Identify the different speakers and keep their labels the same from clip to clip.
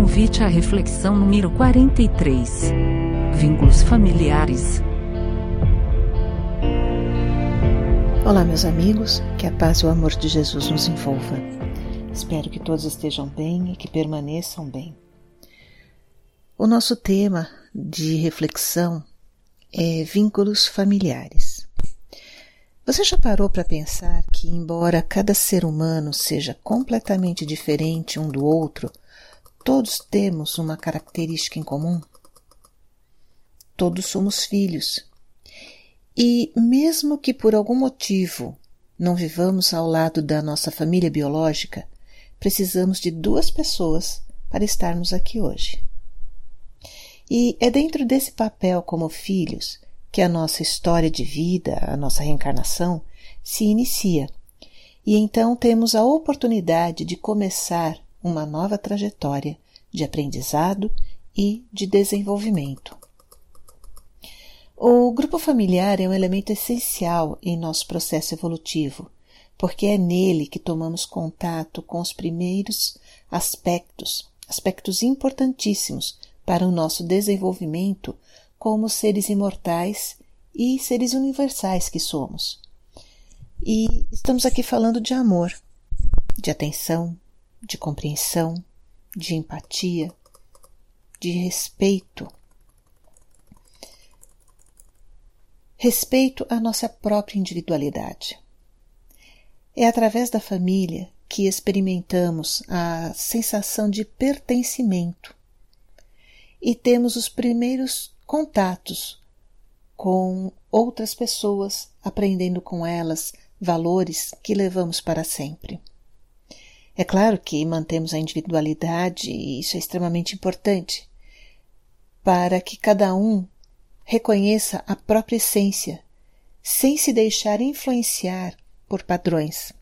Speaker 1: Convite à reflexão número 43. Vínculos familiares.
Speaker 2: Olá, meus amigos, que a paz e o amor de Jesus nos envolva. Espero que todos estejam bem e que permaneçam bem. O nosso tema de reflexão é vínculos familiares. Você já parou para pensar que, embora cada ser humano seja completamente diferente um do outro, todos temos uma característica em comum? Todos somos filhos. E, mesmo que por algum motivo não vivamos ao lado da nossa família biológica, precisamos de duas pessoas para estarmos aqui hoje. E é dentro desse papel como filhos que a nossa história de vida, a nossa reencarnação, se inicia. E então temos a oportunidade de começar uma nova trajetória de aprendizado e de desenvolvimento. O grupo familiar é um elemento essencial em nosso processo evolutivo, porque é nele que tomamos contato com os primeiros aspectos, aspectos importantíssimos para o nosso desenvolvimento como seres imortais e seres universais que somos. E estamos aqui falando de amor, de atenção, de compreensão, de empatia, de respeito. Respeito à nossa própria individualidade. É através da família que experimentamos a sensação de pertencimento e temos os primeiros contatos com outras pessoas, aprendendo com elas valores que levamos para sempre. É claro que mantemos a individualidade e isso é extremamente importante para que cada um reconheça a própria essência, sem se deixar influenciar por padrões.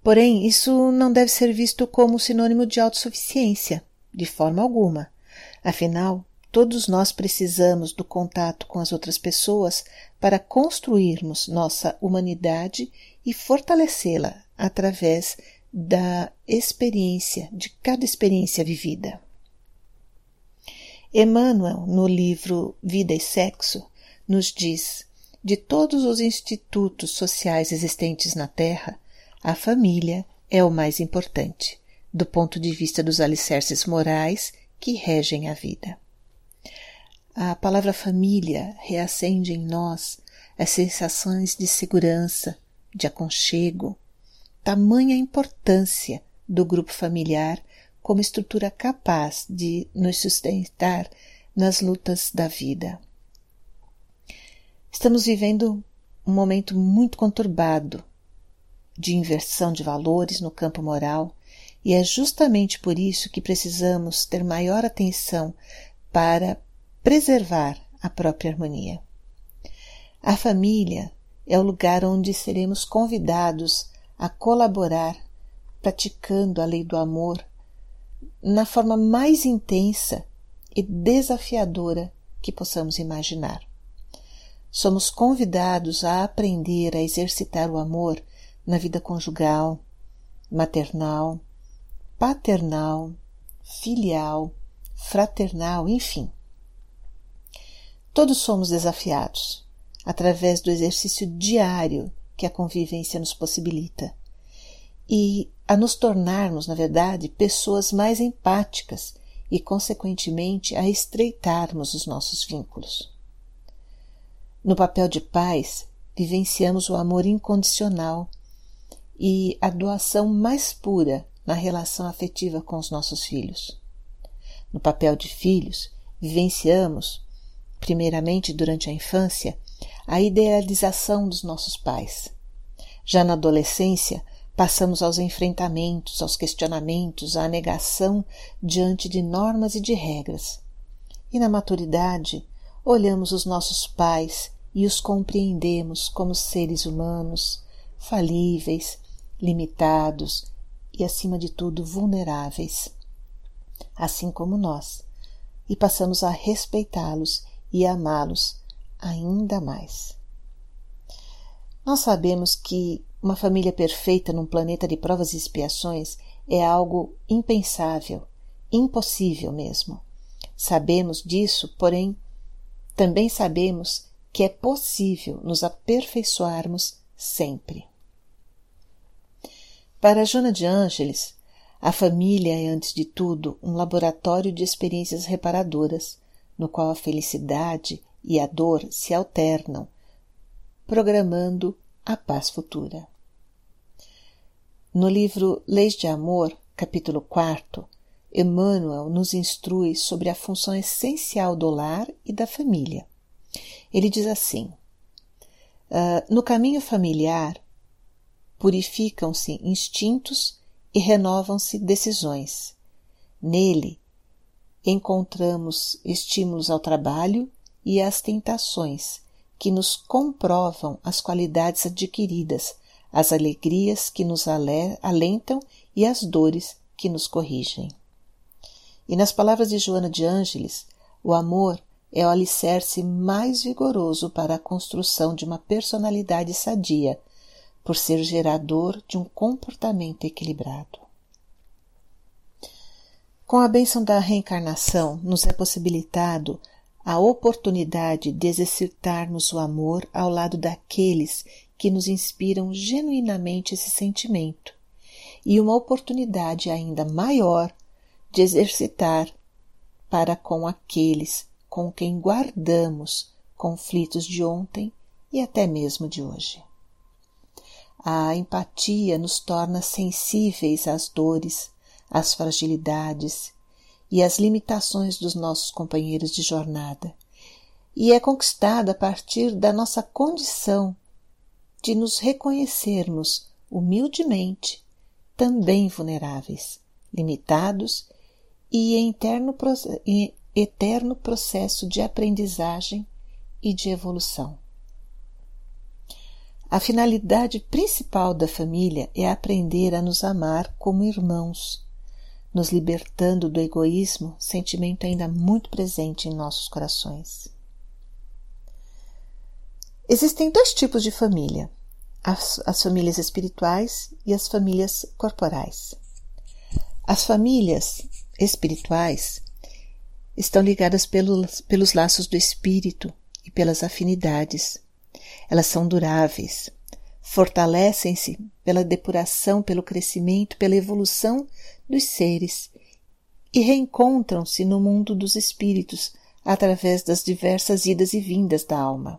Speaker 2: Porém, isso não deve ser visto como sinônimo de autossuficiência, de forma alguma. Afinal, Todos nós precisamos do contato com as outras pessoas para construirmos nossa humanidade e fortalecê-la através da experiência, de cada experiência vivida. Emmanuel, no livro Vida e Sexo, nos diz: de todos os institutos sociais existentes na Terra, a família é o mais importante, do ponto de vista dos alicerces morais que regem a vida. A palavra família reacende em nós as sensações de segurança, de aconchego, tamanha importância do grupo familiar como estrutura capaz de nos sustentar nas lutas da vida. Estamos vivendo um momento muito conturbado de inversão de valores no campo moral, e é justamente por isso que precisamos ter maior atenção para preservar a própria harmonia. A família é o lugar onde seremos convidados a colaborar praticando a lei do amor na forma mais intensa e desafiadora que possamos imaginar. Somos convidados a aprender a exercitar o amor na vida conjugal, maternal, paternal, filial, fraternal, enfim. Todos somos desafiados, através do exercício diário que a convivência nos possibilita, e a nos tornarmos, na verdade, pessoas mais empáticas e, consequentemente, a estreitarmos os nossos vínculos. No papel de pais, vivenciamos o amor incondicional e a doação mais pura na relação afetiva com os nossos filhos. No papel de filhos, vivenciamos primeiramente durante a infância, a idealização dos nossos pais. Já na adolescência, passamos aos enfrentamentos, aos questionamentos, à negação diante de normas e de regras. E na maturidade, olhamos os nossos pais e os compreendemos como seres humanos, falíveis, limitados e, acima de tudo, vulneráveis, assim como nós, e passamos a respeitá-los e amá-los ainda mais. Nós sabemos que uma família perfeita num planeta de provas e expiações é algo impensável impossível mesmo. Sabemos disso, porém, também sabemos que é possível nos aperfeiçoarmos sempre. Para Jona de Ângeles, a família é, antes de tudo, um laboratório de experiências reparadoras, no qual a felicidade e a dor se alternam, programando a paz futura. No livro Leis de Amor, capítulo 4, Emmanuel nos instrui sobre a função essencial do lar e da família. Ele diz assim: uh, No caminho familiar, purificam-se instintos e renovam-se decisões. Nele, encontramos estímulos ao trabalho e às tentações que nos comprovam as qualidades adquiridas, as alegrias que nos alentam e as dores que nos corrigem. E nas palavras de Joana de Ângeles, o amor é o alicerce mais vigoroso para a construção de uma personalidade sadia, por ser gerador de um comportamento equilibrado. Com a bênção da reencarnação, nos é possibilitado a oportunidade de exercitarmos o amor ao lado daqueles que nos inspiram genuinamente esse sentimento, e uma oportunidade ainda maior de exercitar para com aqueles com quem guardamos conflitos de ontem e até mesmo de hoje. A empatia nos torna sensíveis às dores, às fragilidades e às limitações dos nossos companheiros de jornada, e é conquistada a partir da nossa condição de nos reconhecermos humildemente também vulneráveis, limitados e em eterno processo de aprendizagem e de evolução. A finalidade principal da família é aprender a nos amar como irmãos nos libertando do egoísmo, sentimento ainda muito presente em nossos corações. Existem dois tipos de família: as, as famílias espirituais e as famílias corporais. As famílias espirituais estão ligadas pelos, pelos laços do espírito e pelas afinidades. Elas são duráveis, fortalecem-se pela depuração, pelo crescimento, pela evolução dos seres e reencontram-se no mundo dos espíritos através das diversas idas e vindas da alma.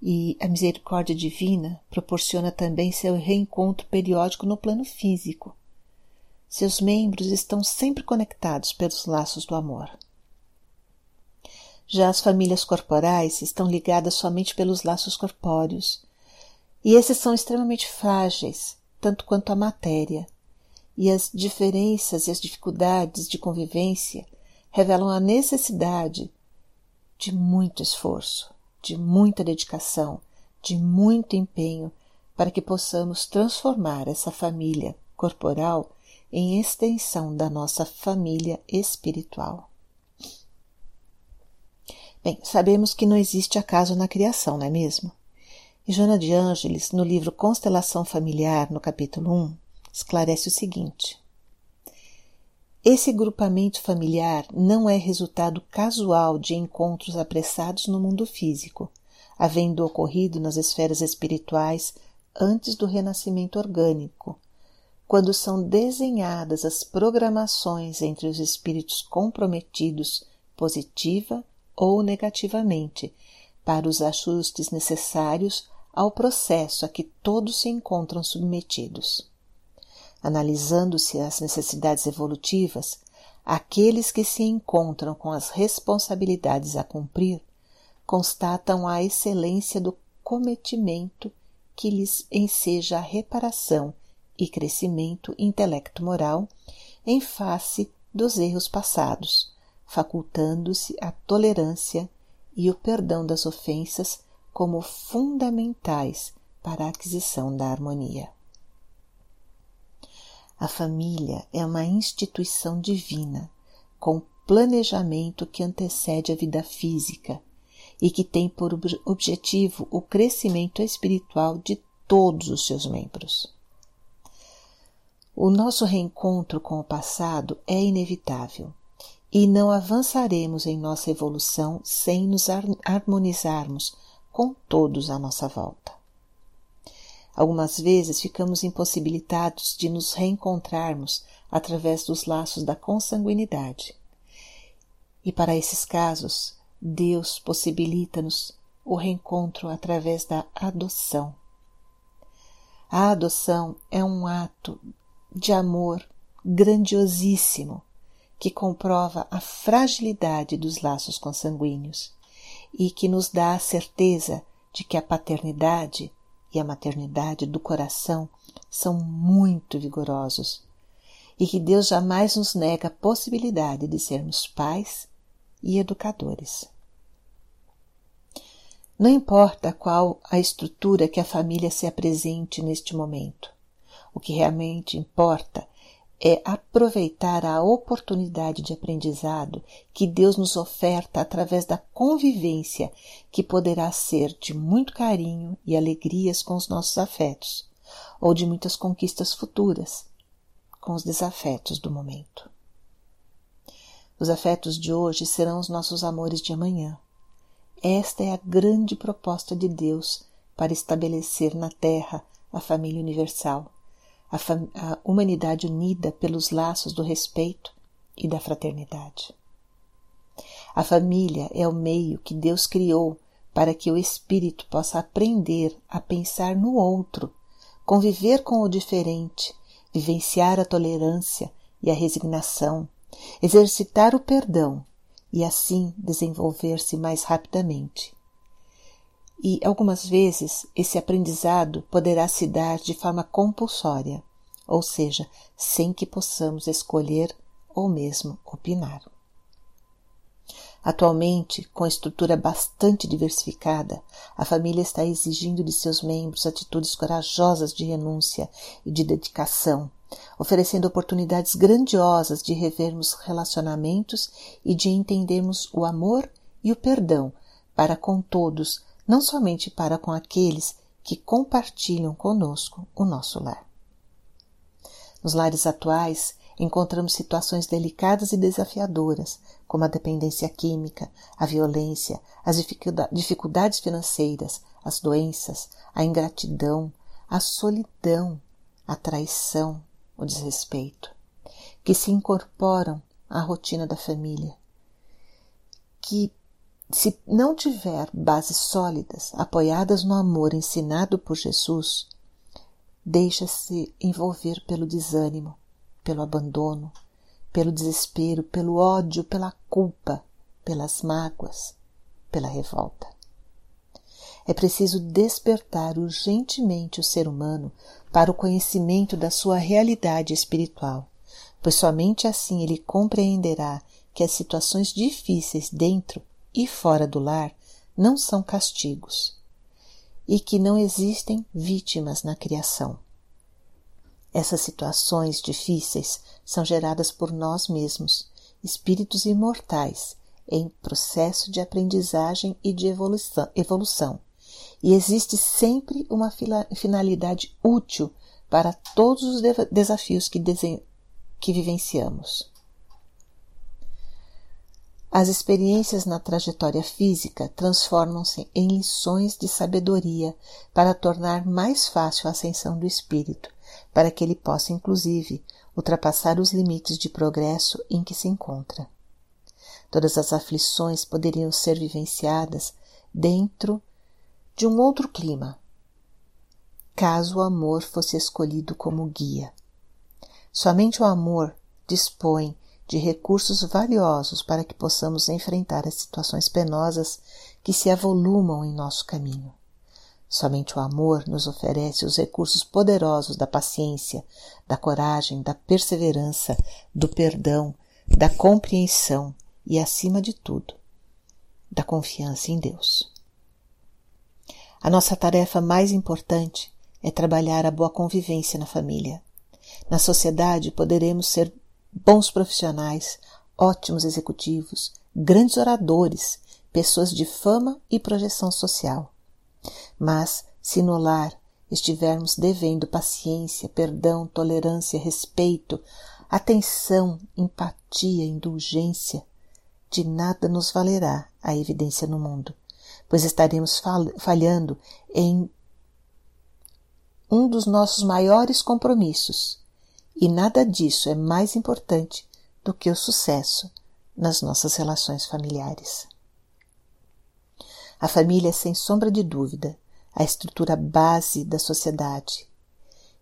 Speaker 2: E a misericórdia divina proporciona também seu reencontro periódico no plano físico. Seus membros estão sempre conectados pelos laços do amor. Já as famílias corporais estão ligadas somente pelos laços corpóreos, e esses são extremamente frágeis, tanto quanto a matéria, e as diferenças e as dificuldades de convivência revelam a necessidade de muito esforço, de muita dedicação, de muito empenho para que possamos transformar essa família corporal em extensão da nossa família espiritual. Bem, sabemos que não existe acaso na criação, não é mesmo? E Joana de Ângeles, no livro Constelação Familiar, no capítulo 1, esclarece o seguinte: Esse grupamento familiar não é resultado casual de encontros apressados no mundo físico, havendo ocorrido nas esferas espirituais antes do renascimento orgânico, quando são desenhadas as programações entre os espíritos comprometidos positiva ou negativamente para os ajustes necessários ao processo a que todos se encontram submetidos. Analisando-se as necessidades evolutivas, aqueles que se encontram com as responsabilidades a cumprir constatam a excelência do cometimento que lhes enseja a reparação e crescimento intelecto-moral em face dos erros passados, facultando-se a tolerância e o perdão das ofensas como fundamentais para a aquisição da harmonia. A família é uma instituição divina, com planejamento que antecede a vida física e que tem por objetivo o crescimento espiritual de todos os seus membros. O nosso reencontro com o passado é inevitável e não avançaremos em nossa evolução sem nos harmonizarmos com todos à nossa volta. Algumas vezes ficamos impossibilitados de nos reencontrarmos através dos laços da consanguinidade. E para esses casos, Deus possibilita-nos o reencontro através da adoção. A adoção é um ato de amor grandiosíssimo que comprova a fragilidade dos laços consanguíneos e que nos dá a certeza de que a paternidade e a maternidade do coração são muito vigorosos e que Deus jamais nos nega a possibilidade de sermos pais e educadores. Não importa qual a estrutura que a família se apresente neste momento. O que realmente importa é aproveitar a oportunidade de aprendizado que Deus nos oferta através da convivência, que poderá ser de muito carinho e alegrias com os nossos afetos, ou de muitas conquistas futuras, com os desafetos do momento. Os afetos de hoje serão os nossos amores de amanhã. Esta é a grande proposta de Deus para estabelecer na Terra a família universal a, a humanidade unida pelos laços do respeito e da fraternidade. A família é o meio que Deus criou para que o espírito possa aprender a pensar no outro, conviver com o diferente, vivenciar a tolerância e a resignação, exercitar o perdão e assim desenvolver-se mais rapidamente e algumas vezes esse aprendizado poderá se dar de forma compulsória, ou seja, sem que possamos escolher ou mesmo opinar. Atualmente, com a estrutura bastante diversificada, a família está exigindo de seus membros atitudes corajosas de renúncia e de dedicação, oferecendo oportunidades grandiosas de revermos relacionamentos e de entendermos o amor e o perdão para com todos não somente para com aqueles que compartilham conosco o nosso lar. Nos lares atuais, encontramos situações delicadas e desafiadoras, como a dependência química, a violência, as dificuldades financeiras, as doenças, a ingratidão, a solidão, a traição, o desrespeito, que se incorporam à rotina da família, que se não tiver bases sólidas, apoiadas no amor ensinado por Jesus, deixa-se envolver pelo desânimo, pelo abandono, pelo desespero, pelo ódio, pela culpa, pelas mágoas, pela revolta. É preciso despertar urgentemente o ser humano para o conhecimento da sua realidade espiritual, pois somente assim ele compreenderá que as situações difíceis dentro e fora do lar não são castigos e que não existem vítimas na criação. Essas situações difíceis são geradas por nós mesmos, espíritos imortais, em processo de aprendizagem e de evolução, e existe sempre uma finalidade útil para todos os desafios que, que vivenciamos. As experiências na trajetória física transformam-se em lições de sabedoria para tornar mais fácil a ascensão do espírito, para que ele possa, inclusive, ultrapassar os limites de progresso em que se encontra. Todas as aflições poderiam ser vivenciadas dentro de um outro clima, caso o amor fosse escolhido como guia. Somente o amor dispõe de recursos valiosos para que possamos enfrentar as situações penosas que se avolumam em nosso caminho. Somente o amor nos oferece os recursos poderosos da paciência, da coragem, da perseverança, do perdão, da compreensão e, acima de tudo, da confiança em Deus. A nossa tarefa mais importante é trabalhar a boa convivência na família. Na sociedade poderemos ser bons profissionais, ótimos executivos, grandes oradores, pessoas de fama e projeção social. Mas, se no lar estivermos devendo paciência, perdão, tolerância, respeito, atenção, empatia, indulgência, de nada nos valerá a evidência no mundo, pois estaremos falhando em um dos nossos maiores compromissos, e nada disso é mais importante do que o sucesso nas nossas relações familiares. A família é, sem sombra de dúvida, a estrutura base da sociedade,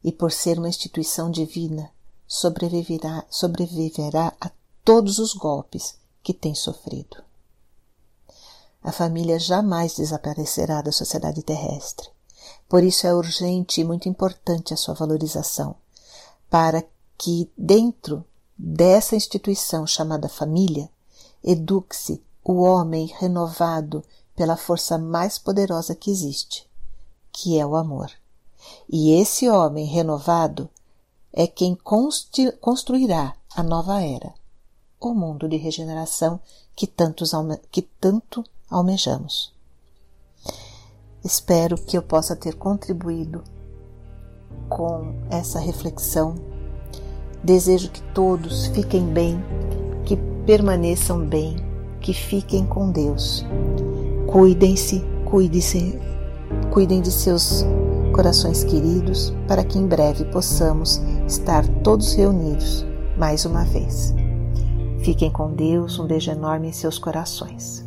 Speaker 2: e por ser uma instituição divina, sobreviverá, sobreviverá a todos os golpes que tem sofrido. A família jamais desaparecerá da sociedade terrestre. Por isso é urgente e muito importante a sua valorização, para que, dentro dessa instituição chamada família, eduque-se o homem renovado pela força mais poderosa que existe, que é o amor. E esse homem renovado é quem construirá a nova era, o mundo de regeneração que, tantos, que tanto almejamos. Espero que eu possa ter contribuído com essa reflexão. Desejo que todos fiquem bem, que permaneçam bem, que fiquem com Deus. Cuidem-se, cuidem-se, cuidem de seus corações queridos, para que em breve possamos estar todos reunidos mais uma vez. Fiquem com Deus, um beijo enorme em seus corações.